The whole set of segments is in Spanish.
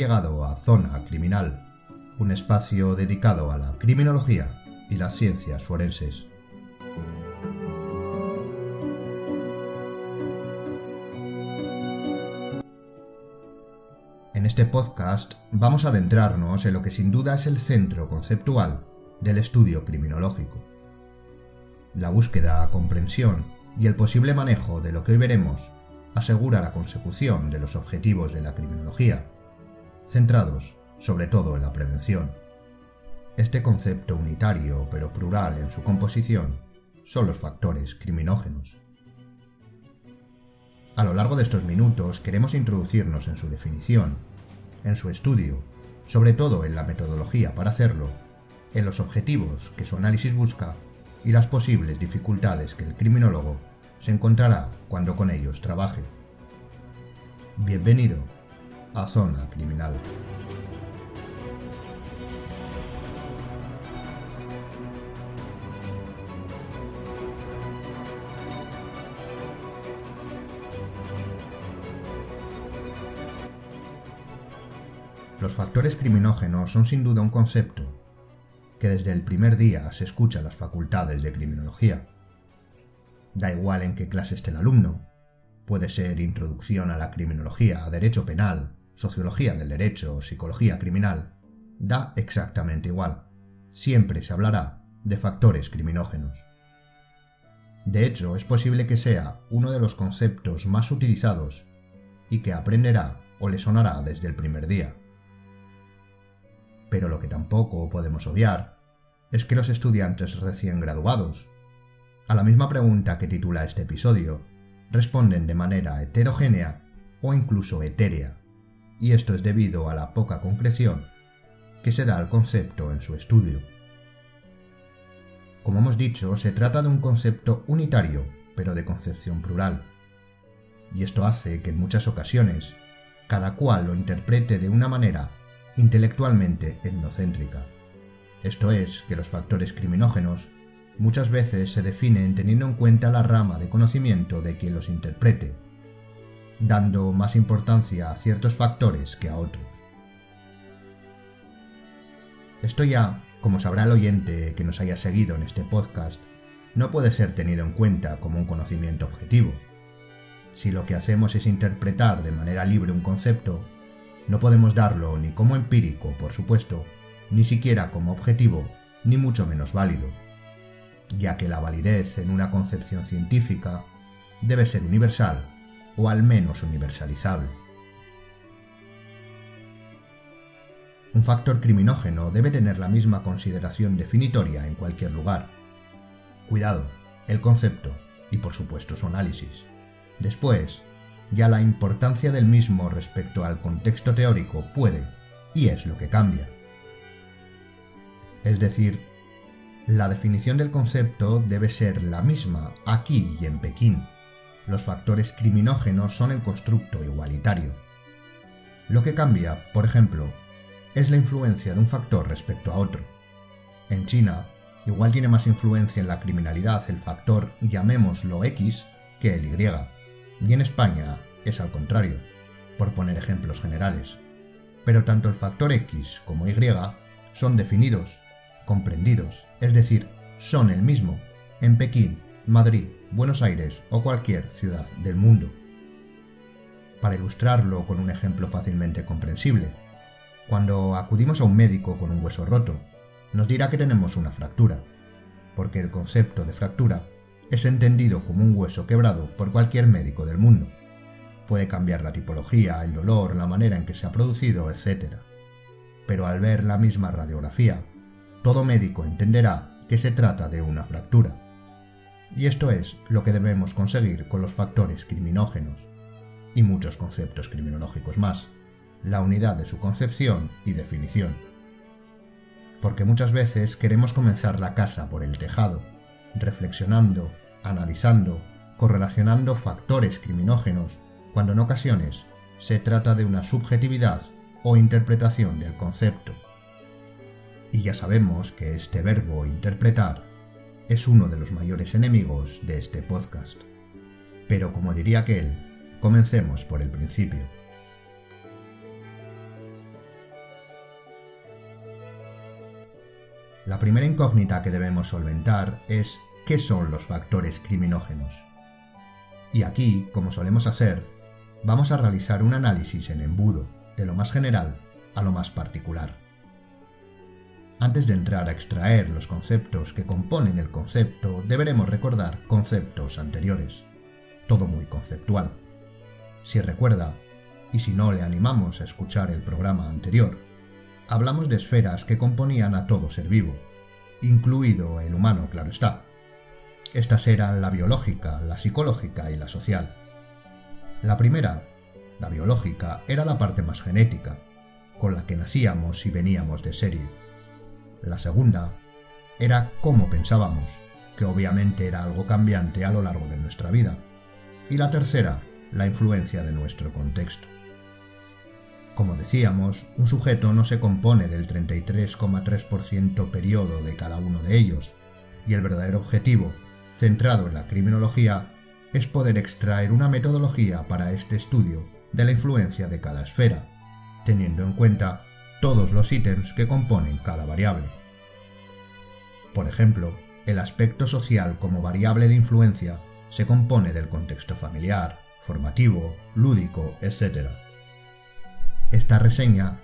llegado a Zona Criminal, un espacio dedicado a la criminología y las ciencias forenses. En este podcast vamos a adentrarnos en lo que sin duda es el centro conceptual del estudio criminológico. La búsqueda, comprensión y el posible manejo de lo que hoy veremos asegura la consecución de los objetivos de la criminología, centrados sobre todo en la prevención. Este concepto unitario pero plural en su composición son los factores criminógenos. A lo largo de estos minutos queremos introducirnos en su definición, en su estudio, sobre todo en la metodología para hacerlo, en los objetivos que su análisis busca y las posibles dificultades que el criminólogo se encontrará cuando con ellos trabaje. Bienvenido a Zona Criminal. Los factores criminógenos son sin duda un concepto que desde el primer día se escucha las facultades de criminología. Da igual en qué clase esté el alumno, puede ser introducción a la criminología, derecho penal, sociología del derecho, psicología criminal, da exactamente igual. Siempre se hablará de factores criminógenos. De hecho, es posible que sea uno de los conceptos más utilizados y que aprenderá o le sonará desde el primer día. Pero lo que tampoco podemos obviar es que los estudiantes recién graduados, a la misma pregunta que titula este episodio, responden de manera heterogénea o incluso etérea, y esto es debido a la poca concreción que se da al concepto en su estudio. Como hemos dicho, se trata de un concepto unitario, pero de concepción plural, y esto hace que en muchas ocasiones cada cual lo interprete de una manera intelectualmente etnocéntrica. Esto es, que los factores criminógenos muchas veces se definen teniendo en cuenta la rama de conocimiento de quien los interprete, dando más importancia a ciertos factores que a otros. Esto ya, como sabrá el oyente que nos haya seguido en este podcast, no puede ser tenido en cuenta como un conocimiento objetivo. Si lo que hacemos es interpretar de manera libre un concepto, no podemos darlo ni como empírico, por supuesto, ni siquiera como objetivo, ni mucho menos válido, ya que la validez en una concepción científica debe ser universal o al menos universalizable. Un factor criminógeno debe tener la misma consideración definitoria en cualquier lugar. Cuidado, el concepto y por supuesto su análisis. Después, ya la importancia del mismo respecto al contexto teórico puede, y es lo que cambia. Es decir, la definición del concepto debe ser la misma aquí y en Pekín. Los factores criminógenos son el constructo igualitario. Lo que cambia, por ejemplo, es la influencia de un factor respecto a otro. En China, igual tiene más influencia en la criminalidad el factor llamémoslo X que el Y y en España es al contrario, por poner ejemplos generales. Pero tanto el factor X como Y son definidos, comprendidos, es decir, son el mismo en Pekín, Madrid, Buenos Aires o cualquier ciudad del mundo. Para ilustrarlo con un ejemplo fácilmente comprensible, cuando acudimos a un médico con un hueso roto, nos dirá que tenemos una fractura, porque el concepto de fractura es entendido como un hueso quebrado por cualquier médico del mundo. Puede cambiar la tipología, el dolor, la manera en que se ha producido, etc. Pero al ver la misma radiografía, todo médico entenderá que se trata de una fractura. Y esto es lo que debemos conseguir con los factores criminógenos y muchos conceptos criminológicos más, la unidad de su concepción y definición. Porque muchas veces queremos comenzar la casa por el tejado, reflexionando, analizando, correlacionando factores criminógenos, cuando en ocasiones se trata de una subjetividad o interpretación del concepto. Y ya sabemos que este verbo interpretar es uno de los mayores enemigos de este podcast. Pero como diría aquel, comencemos por el principio. La primera incógnita que debemos solventar es qué son los factores criminógenos. Y aquí, como solemos hacer, vamos a realizar un análisis en embudo, de lo más general a lo más particular. Antes de entrar a extraer los conceptos que componen el concepto, deberemos recordar conceptos anteriores. Todo muy conceptual. Si recuerda, y si no le animamos a escuchar el programa anterior, hablamos de esferas que componían a todo ser vivo, incluido el humano, claro está. Estas eran la biológica, la psicológica y la social. La primera, la biológica, era la parte más genética, con la que nacíamos y veníamos de serie. La segunda era cómo pensábamos, que obviamente era algo cambiante a lo largo de nuestra vida. Y la tercera, la influencia de nuestro contexto. Como decíamos, un sujeto no se compone del 33,3% periodo de cada uno de ellos, y el verdadero objetivo, centrado en la criminología, es poder extraer una metodología para este estudio de la influencia de cada esfera, teniendo en cuenta todos los ítems que componen cada variable. Por ejemplo, el aspecto social como variable de influencia se compone del contexto familiar, formativo, lúdico, etc. Esta reseña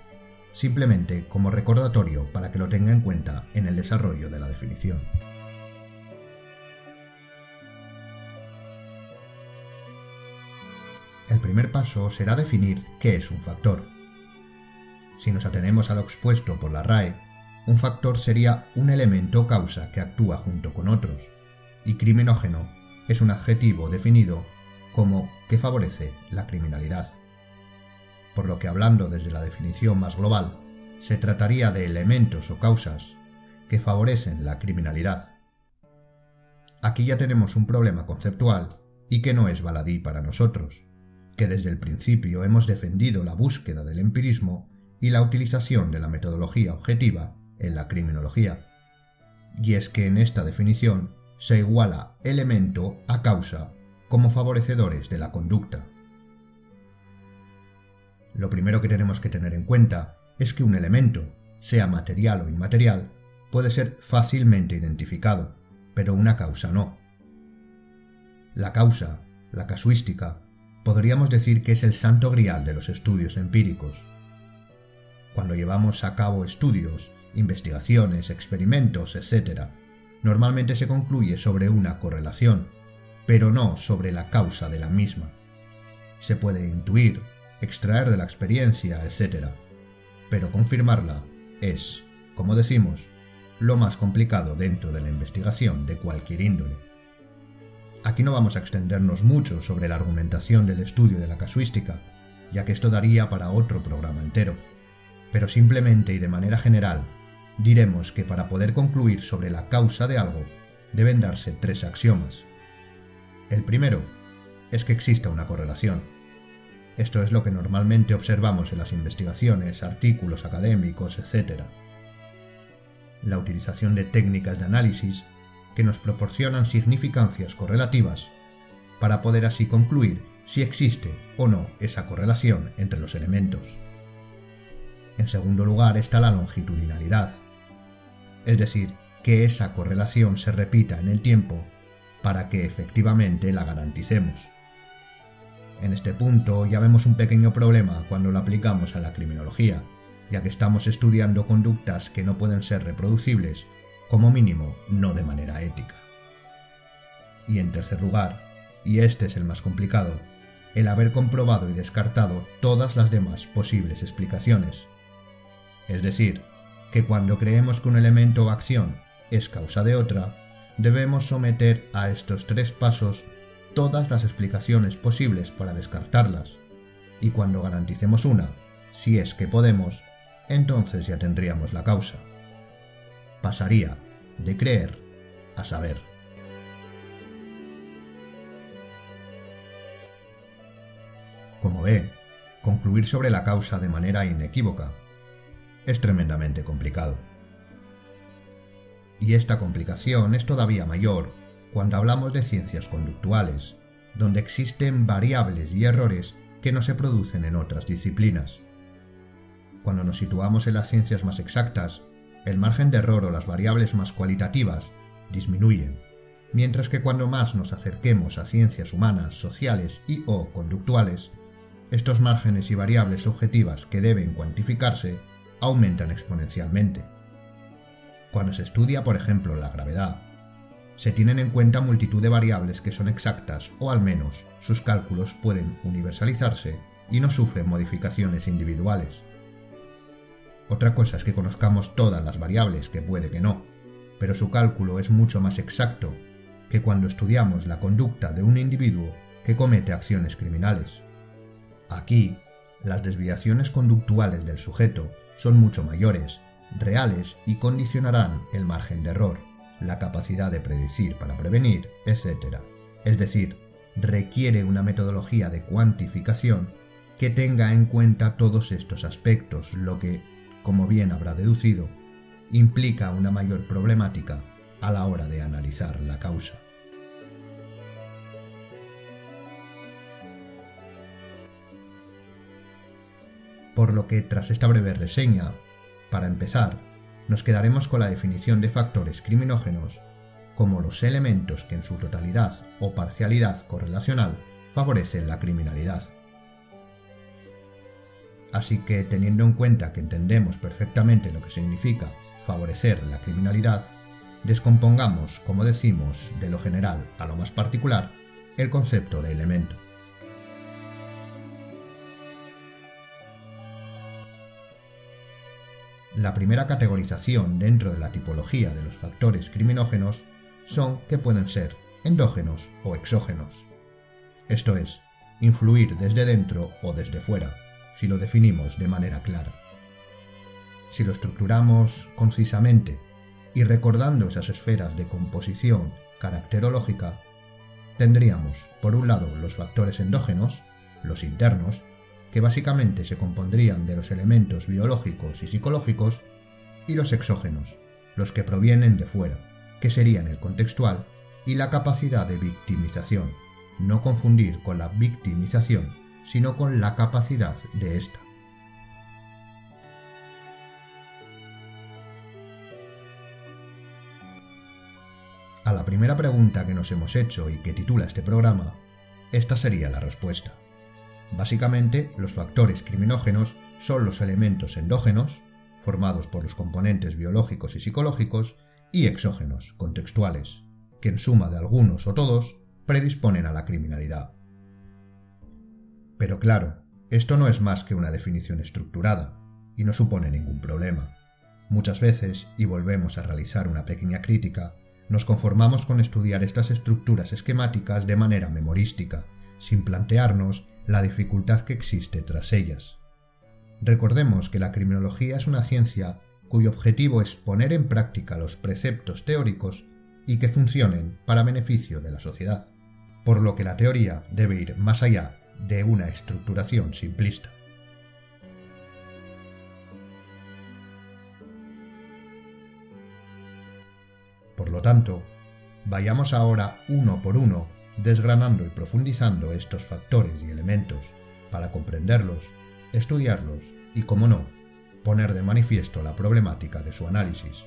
simplemente como recordatorio para que lo tenga en cuenta en el desarrollo de la definición. El primer paso será definir qué es un factor. Si nos atenemos a lo expuesto por la RAE, un factor sería un elemento o causa que actúa junto con otros, y criminógeno es un adjetivo definido como que favorece la criminalidad. Por lo que hablando desde la definición más global, se trataría de elementos o causas que favorecen la criminalidad. Aquí ya tenemos un problema conceptual y que no es baladí para nosotros, que desde el principio hemos defendido la búsqueda del empirismo y la utilización de la metodología objetiva en la criminología. Y es que en esta definición se iguala elemento a causa como favorecedores de la conducta. Lo primero que tenemos que tener en cuenta es que un elemento, sea material o inmaterial, puede ser fácilmente identificado, pero una causa no. La causa, la casuística, podríamos decir que es el santo grial de los estudios empíricos. Cuando llevamos a cabo estudios, investigaciones, experimentos, etc., normalmente se concluye sobre una correlación, pero no sobre la causa de la misma. Se puede intuir, extraer de la experiencia, etc. Pero confirmarla es, como decimos, lo más complicado dentro de la investigación de cualquier índole. Aquí no vamos a extendernos mucho sobre la argumentación del estudio de la casuística, ya que esto daría para otro programa entero, pero simplemente y de manera general diremos que para poder concluir sobre la causa de algo deben darse tres axiomas. El primero es que exista una correlación. Esto es lo que normalmente observamos en las investigaciones, artículos académicos, etc. La utilización de técnicas de análisis que nos proporcionan significancias correlativas para poder así concluir si existe o no esa correlación entre los elementos. En segundo lugar está la longitudinalidad, es decir, que esa correlación se repita en el tiempo para que efectivamente la garanticemos. En este punto ya vemos un pequeño problema cuando lo aplicamos a la criminología, ya que estamos estudiando conductas que no pueden ser reproducibles, como mínimo no de manera ética. Y en tercer lugar, y este es el más complicado, el haber comprobado y descartado todas las demás posibles explicaciones. Es decir, que cuando creemos que un elemento o acción es causa de otra, debemos someter a estos tres pasos todas las explicaciones posibles para descartarlas, y cuando garanticemos una, si es que podemos, entonces ya tendríamos la causa. Pasaría de creer a saber. Como ve, concluir sobre la causa de manera inequívoca es tremendamente complicado. Y esta complicación es todavía mayor cuando hablamos de ciencias conductuales, donde existen variables y errores que no se producen en otras disciplinas. Cuando nos situamos en las ciencias más exactas, el margen de error o las variables más cualitativas disminuyen, mientras que cuando más nos acerquemos a ciencias humanas, sociales y o conductuales, estos márgenes y variables objetivas que deben cuantificarse aumentan exponencialmente. Cuando se estudia, por ejemplo, la gravedad, se tienen en cuenta multitud de variables que son exactas o al menos sus cálculos pueden universalizarse y no sufren modificaciones individuales. Otra cosa es que conozcamos todas las variables, que puede que no, pero su cálculo es mucho más exacto que cuando estudiamos la conducta de un individuo que comete acciones criminales. Aquí, las desviaciones conductuales del sujeto son mucho mayores, reales y condicionarán el margen de error, la capacidad de predecir para prevenir, etc. Es decir, requiere una metodología de cuantificación que tenga en cuenta todos estos aspectos, lo que, como bien habrá deducido, implica una mayor problemática a la hora de analizar la causa. Por lo que tras esta breve reseña, para empezar, nos quedaremos con la definición de factores criminógenos como los elementos que en su totalidad o parcialidad correlacional favorecen la criminalidad. Así que teniendo en cuenta que entendemos perfectamente lo que significa favorecer la criminalidad, descompongamos, como decimos, de lo general a lo más particular, el concepto de elemento. La primera categorización dentro de la tipología de los factores criminógenos son que pueden ser endógenos o exógenos. Esto es, influir desde dentro o desde fuera, si lo definimos de manera clara. Si lo estructuramos concisamente y recordando esas esferas de composición caracterológica, tendríamos, por un lado, los factores endógenos, los internos, que básicamente se compondrían de los elementos biológicos y psicológicos, y los exógenos, los que provienen de fuera, que serían el contextual y la capacidad de victimización, no confundir con la victimización, sino con la capacidad de ésta. A la primera pregunta que nos hemos hecho y que titula este programa, esta sería la respuesta. Básicamente, los factores criminógenos son los elementos endógenos, formados por los componentes biológicos y psicológicos, y exógenos, contextuales, que en suma de algunos o todos predisponen a la criminalidad. Pero claro, esto no es más que una definición estructurada, y no supone ningún problema. Muchas veces, y volvemos a realizar una pequeña crítica, nos conformamos con estudiar estas estructuras esquemáticas de manera memorística, sin plantearnos la dificultad que existe tras ellas. Recordemos que la criminología es una ciencia cuyo objetivo es poner en práctica los preceptos teóricos y que funcionen para beneficio de la sociedad, por lo que la teoría debe ir más allá de una estructuración simplista. Por lo tanto, vayamos ahora uno por uno desgranando y profundizando estos factores y elementos para comprenderlos, estudiarlos y, como no, poner de manifiesto la problemática de su análisis.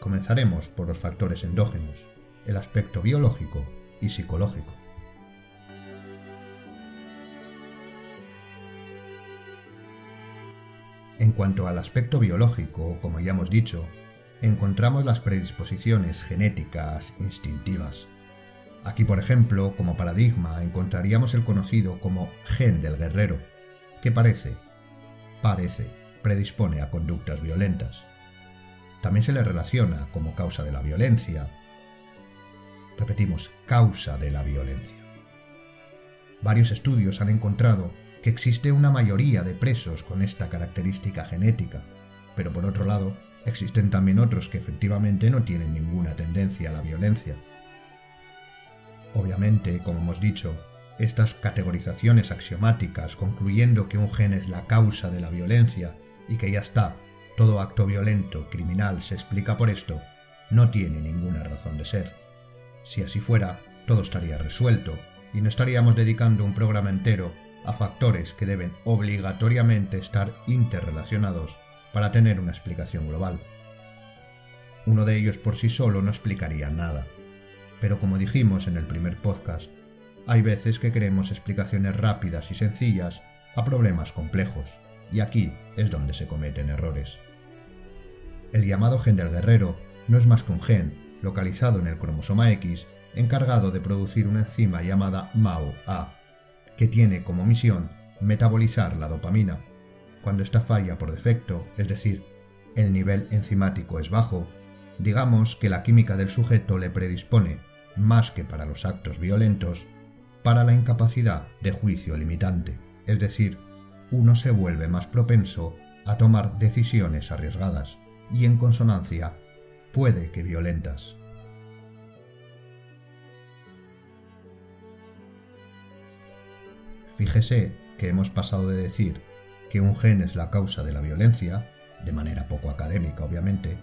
Comenzaremos por los factores endógenos, el aspecto biológico y psicológico. En cuanto al aspecto biológico, como ya hemos dicho, encontramos las predisposiciones genéticas instintivas. Aquí, por ejemplo, como paradigma, encontraríamos el conocido como gen del guerrero, que parece, parece, predispone a conductas violentas. También se le relaciona como causa de la violencia. Repetimos, causa de la violencia. Varios estudios han encontrado que existe una mayoría de presos con esta característica genética, pero por otro lado, existen también otros que efectivamente no tienen ninguna tendencia a la violencia. Obviamente, como hemos dicho, estas categorizaciones axiomáticas concluyendo que un gen es la causa de la violencia y que ya está, todo acto violento, criminal, se explica por esto, no tiene ninguna razón de ser. Si así fuera, todo estaría resuelto y no estaríamos dedicando un programa entero a factores que deben obligatoriamente estar interrelacionados para tener una explicación global, Uno de ellos por sí solo no explicaría nada. Pero como dijimos en el primer podcast, hay veces que queremos explicaciones rápidas y sencillas a problemas complejos, y aquí es donde se cometen errores. El llamado gen del guerrero no es más que un gen, localizado en el cromosoma X, encargado de producir una enzima llamada MAO-A, que tiene como misión metabolizar la dopamina. Cuando esta falla por defecto, es decir, el nivel enzimático es bajo, digamos que la química del sujeto le predispone, más que para los actos violentos, para la incapacidad de juicio limitante, es decir, uno se vuelve más propenso a tomar decisiones arriesgadas y en consonancia puede que violentas. Fíjese que hemos pasado de decir que un gen es la causa de la violencia, de manera poco académica obviamente,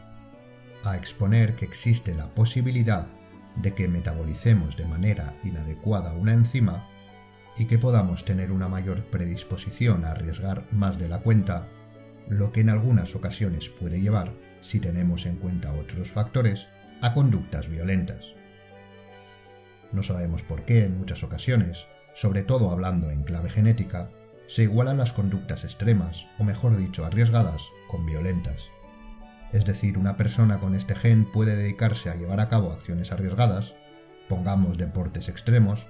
a exponer que existe la posibilidad de que metabolicemos de manera inadecuada una enzima y que podamos tener una mayor predisposición a arriesgar más de la cuenta, lo que en algunas ocasiones puede llevar, si tenemos en cuenta otros factores, a conductas violentas. No sabemos por qué en muchas ocasiones, sobre todo hablando en clave genética, se igualan las conductas extremas, o mejor dicho, arriesgadas, con violentas. Es decir, una persona con este gen puede dedicarse a llevar a cabo acciones arriesgadas, pongamos deportes extremos,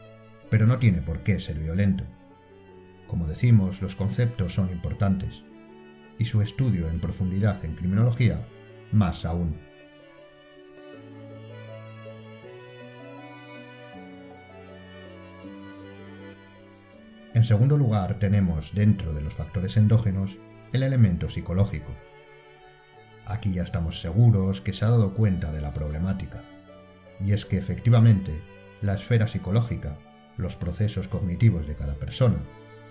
pero no tiene por qué ser violento. Como decimos, los conceptos son importantes, y su estudio en profundidad en criminología más aún. En segundo lugar, tenemos dentro de los factores endógenos el elemento psicológico. Aquí ya estamos seguros que se ha dado cuenta de la problemática, y es que efectivamente la esfera psicológica los procesos cognitivos de cada persona,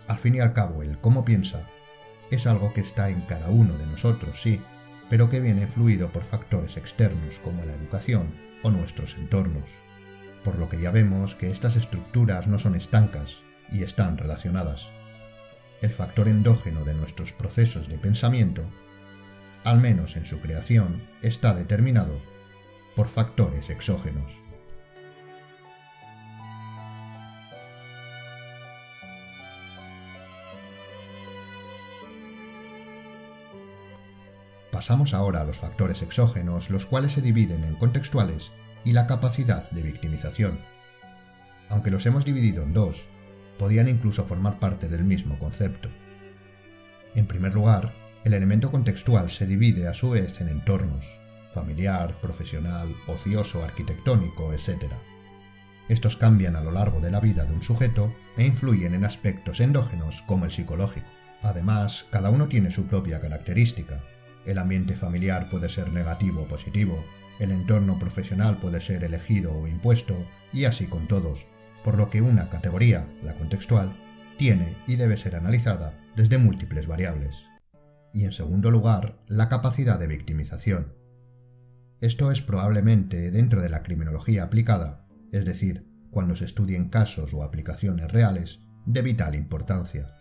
al fin y al cabo el cómo piensa, es algo que está en cada uno de nosotros, sí, pero que viene fluido por factores externos como la educación o nuestros entornos. Por lo que ya vemos que estas estructuras no son estancas y están relacionadas. El factor endógeno de nuestros procesos de pensamiento, al menos en su creación, está determinado por factores exógenos. Pasamos ahora a los factores exógenos, los cuales se dividen en contextuales y la capacidad de victimización. Aunque los hemos dividido en dos, podían incluso formar parte del mismo concepto. En primer lugar, el elemento contextual se divide a su vez en entornos, familiar, profesional, ocioso, arquitectónico, etc. Estos cambian a lo largo de la vida de un sujeto e influyen en aspectos endógenos como el psicológico. Además, cada uno tiene su propia característica, el ambiente familiar puede ser negativo o positivo, el entorno profesional puede ser elegido o impuesto, y así con todos, por lo que una categoría, la contextual, tiene y debe ser analizada desde múltiples variables. Y en segundo lugar, la capacidad de victimización. Esto es probablemente dentro de la criminología aplicada, es decir, cuando se estudien casos o aplicaciones reales, de vital importancia.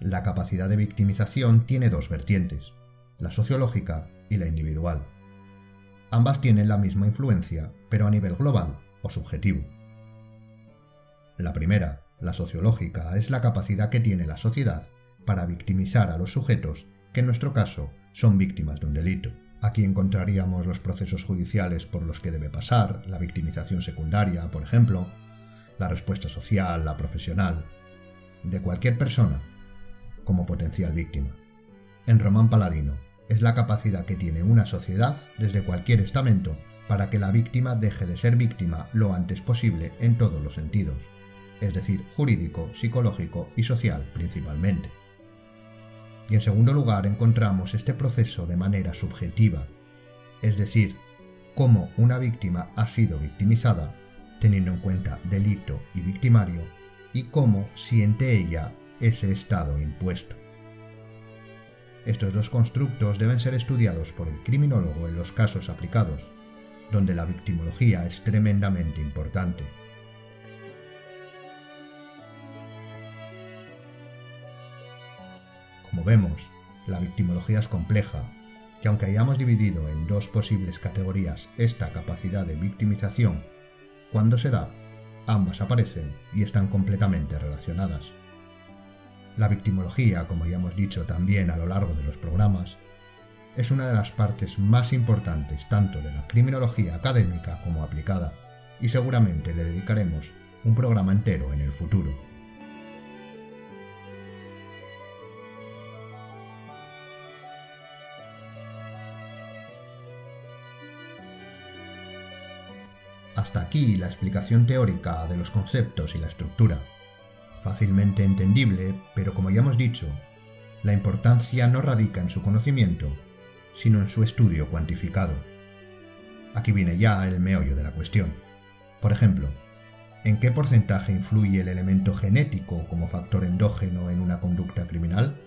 La capacidad de victimización tiene dos vertientes la sociológica y la individual. Ambas tienen la misma influencia, pero a nivel global o subjetivo. La primera, la sociológica, es la capacidad que tiene la sociedad para victimizar a los sujetos que en nuestro caso son víctimas de un delito. Aquí encontraríamos los procesos judiciales por los que debe pasar, la victimización secundaria, por ejemplo, la respuesta social, la profesional, de cualquier persona como potencial víctima. En Román Paladino, es la capacidad que tiene una sociedad desde cualquier estamento para que la víctima deje de ser víctima lo antes posible en todos los sentidos, es decir, jurídico, psicológico y social principalmente. Y en segundo lugar encontramos este proceso de manera subjetiva, es decir, cómo una víctima ha sido victimizada, teniendo en cuenta delito y victimario, y cómo siente ella ese estado impuesto. Estos dos constructos deben ser estudiados por el criminólogo en los casos aplicados, donde la victimología es tremendamente importante. Como vemos, la victimología es compleja, que aunque hayamos dividido en dos posibles categorías esta capacidad de victimización, cuando se da, ambas aparecen y están completamente relacionadas. La victimología, como ya hemos dicho también a lo largo de los programas, es una de las partes más importantes tanto de la criminología académica como aplicada, y seguramente le dedicaremos un programa entero en el futuro. Hasta aquí la explicación teórica de los conceptos y la estructura. Fácilmente entendible, pero como ya hemos dicho, la importancia no radica en su conocimiento, sino en su estudio cuantificado. Aquí viene ya el meollo de la cuestión. Por ejemplo, ¿en qué porcentaje influye el elemento genético como factor endógeno en una conducta criminal?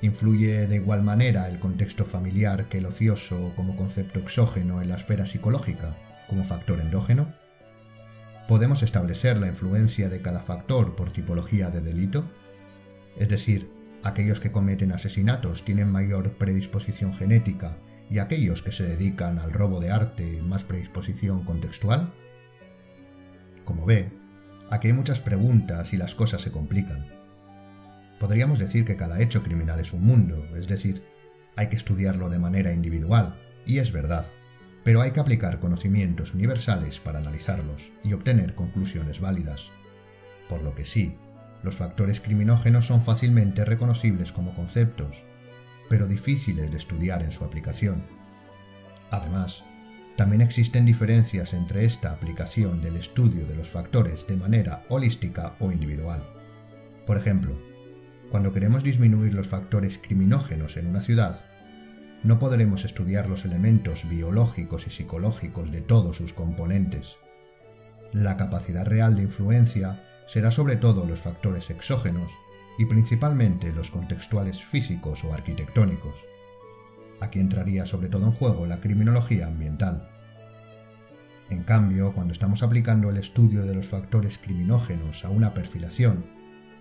¿Influye de igual manera el contexto familiar que el ocioso como concepto exógeno en la esfera psicológica como factor endógeno? ¿Podemos establecer la influencia de cada factor por tipología de delito? Es decir, aquellos que cometen asesinatos tienen mayor predisposición genética y aquellos que se dedican al robo de arte más predisposición contextual? Como ve, aquí hay muchas preguntas y las cosas se complican. Podríamos decir que cada hecho criminal es un mundo, es decir, hay que estudiarlo de manera individual, y es verdad, pero hay que aplicar conocimientos universales para analizarlos y obtener conclusiones válidas. Por lo que sí, los factores criminógenos son fácilmente reconocibles como conceptos, pero difíciles de estudiar en su aplicación. Además, también existen diferencias entre esta aplicación del estudio de los factores de manera holística o individual. Por ejemplo, cuando queremos disminuir los factores criminógenos en una ciudad, no podremos estudiar los elementos biológicos y psicológicos de todos sus componentes. La capacidad real de influencia será sobre todo los factores exógenos y principalmente los contextuales físicos o arquitectónicos. Aquí entraría sobre todo en juego la criminología ambiental. En cambio, cuando estamos aplicando el estudio de los factores criminógenos a una perfilación,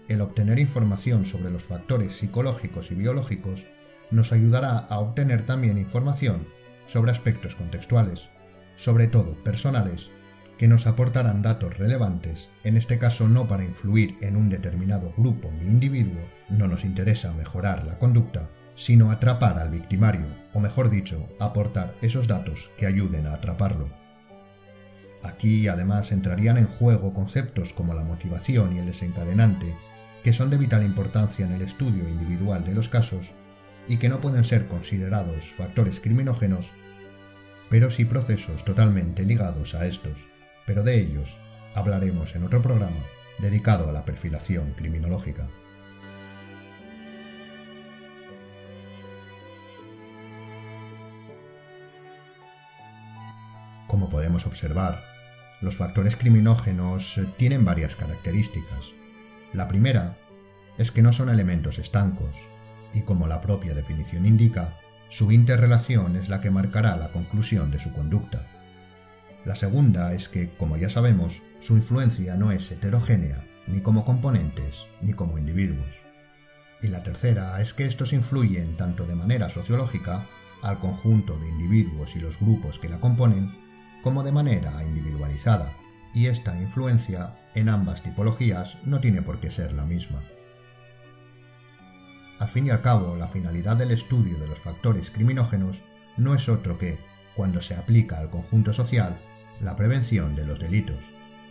el obtener información sobre los factores psicológicos y biológicos nos ayudará a obtener también información sobre aspectos contextuales, sobre todo personales, que nos aportarán datos relevantes, en este caso no para influir en un determinado grupo ni individuo, no nos interesa mejorar la conducta, sino atrapar al victimario, o mejor dicho, aportar esos datos que ayuden a atraparlo. Aquí además entrarían en juego conceptos como la motivación y el desencadenante, que son de vital importancia en el estudio individual de los casos y que no pueden ser considerados factores criminógenos, pero sí procesos totalmente ligados a estos pero de ellos hablaremos en otro programa dedicado a la perfilación criminológica. Como podemos observar, los factores criminógenos tienen varias características. La primera es que no son elementos estancos, y como la propia definición indica, su interrelación es la que marcará la conclusión de su conducta. La segunda es que, como ya sabemos, su influencia no es heterogénea, ni como componentes, ni como individuos. Y la tercera es que estos influyen tanto de manera sociológica al conjunto de individuos y los grupos que la componen, como de manera individualizada, y esta influencia en ambas tipologías no tiene por qué ser la misma. Al fin y al cabo, la finalidad del estudio de los factores criminógenos no es otro que, cuando se aplica al conjunto social, la prevención de los delitos,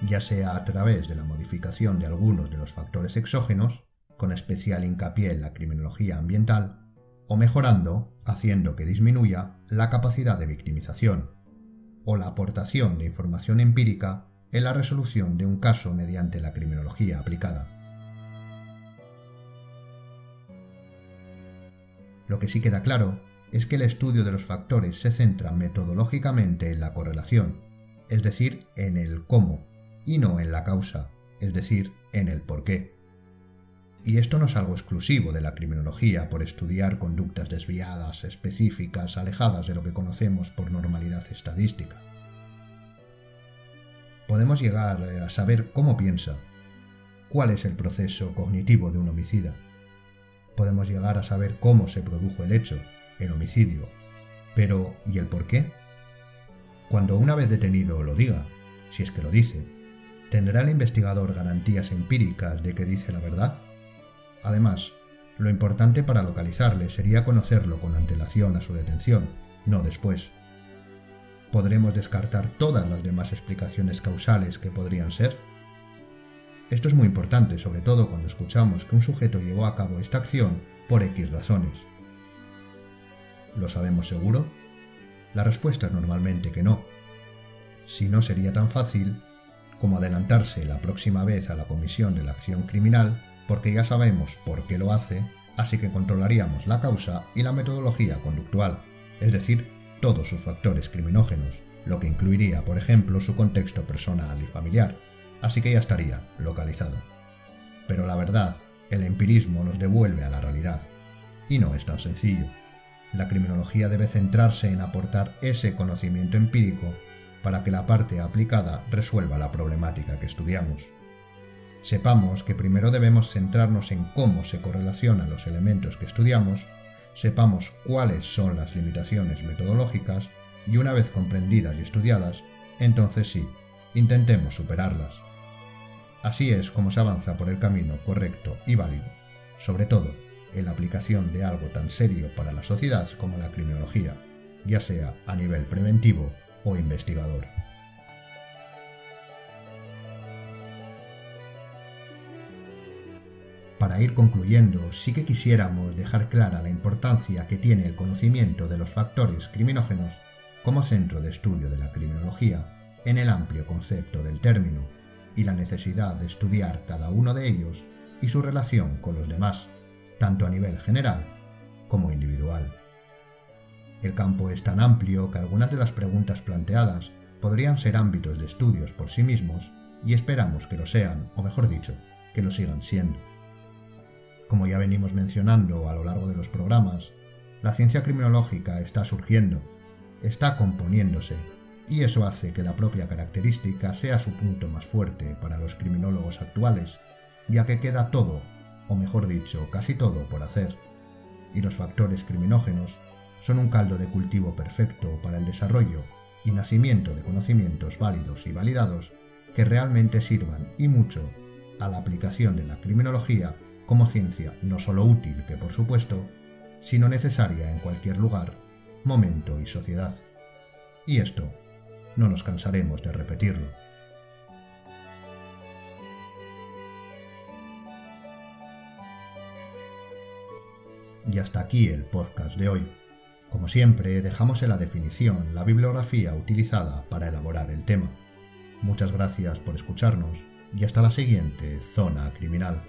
ya sea a través de la modificación de algunos de los factores exógenos, con especial hincapié en la criminología ambiental, o mejorando, haciendo que disminuya, la capacidad de victimización, o la aportación de información empírica en la resolución de un caso mediante la criminología aplicada. Lo que sí queda claro es que el estudio de los factores se centra metodológicamente en la correlación, es decir, en el cómo, y no en la causa, es decir, en el por qué. Y esto no es algo exclusivo de la criminología por estudiar conductas desviadas, específicas, alejadas de lo que conocemos por normalidad estadística. Podemos llegar a saber cómo piensa, cuál es el proceso cognitivo de un homicida. Podemos llegar a saber cómo se produjo el hecho, el homicidio. Pero, ¿y el por qué? Cuando una vez detenido lo diga, si es que lo dice, ¿tendrá el investigador garantías empíricas de que dice la verdad? Además, lo importante para localizarle sería conocerlo con antelación a su detención, no después. ¿Podremos descartar todas las demás explicaciones causales que podrían ser? Esto es muy importante, sobre todo cuando escuchamos que un sujeto llevó a cabo esta acción por X razones. ¿Lo sabemos seguro? La respuesta es normalmente que no. Si no sería tan fácil como adelantarse la próxima vez a la comisión de la acción criminal, porque ya sabemos por qué lo hace, así que controlaríamos la causa y la metodología conductual, es decir, todos sus factores criminógenos, lo que incluiría, por ejemplo, su contexto personal y familiar, así que ya estaría localizado. Pero la verdad, el empirismo nos devuelve a la realidad, y no es tan sencillo. La criminología debe centrarse en aportar ese conocimiento empírico para que la parte aplicada resuelva la problemática que estudiamos. Sepamos que primero debemos centrarnos en cómo se correlacionan los elementos que estudiamos, sepamos cuáles son las limitaciones metodológicas y una vez comprendidas y estudiadas, entonces sí, intentemos superarlas. Así es como se avanza por el camino correcto y válido, sobre todo en la aplicación de algo tan serio para la sociedad como la criminología, ya sea a nivel preventivo o investigador. Para ir concluyendo, sí que quisiéramos dejar clara la importancia que tiene el conocimiento de los factores criminógenos como centro de estudio de la criminología en el amplio concepto del término y la necesidad de estudiar cada uno de ellos y su relación con los demás, tanto a nivel general como individual. El campo es tan amplio que algunas de las preguntas planteadas podrían ser ámbitos de estudios por sí mismos y esperamos que lo sean, o mejor dicho, que lo sigan siendo. Como ya venimos mencionando a lo largo de los programas, la ciencia criminológica está surgiendo, está componiéndose y eso hace que la propia característica sea su punto más fuerte para los criminólogos actuales, ya que queda todo, o mejor dicho, casi todo por hacer, y los factores criminógenos son un caldo de cultivo perfecto para el desarrollo y nacimiento de conocimientos válidos y validados que realmente sirvan y mucho a la aplicación de la criminología como ciencia no solo útil que por supuesto, sino necesaria en cualquier lugar, momento y sociedad. Y esto no nos cansaremos de repetirlo. Y hasta aquí el podcast de hoy. Como siempre, dejamos en la definición la bibliografía utilizada para elaborar el tema. Muchas gracias por escucharnos y hasta la siguiente zona criminal.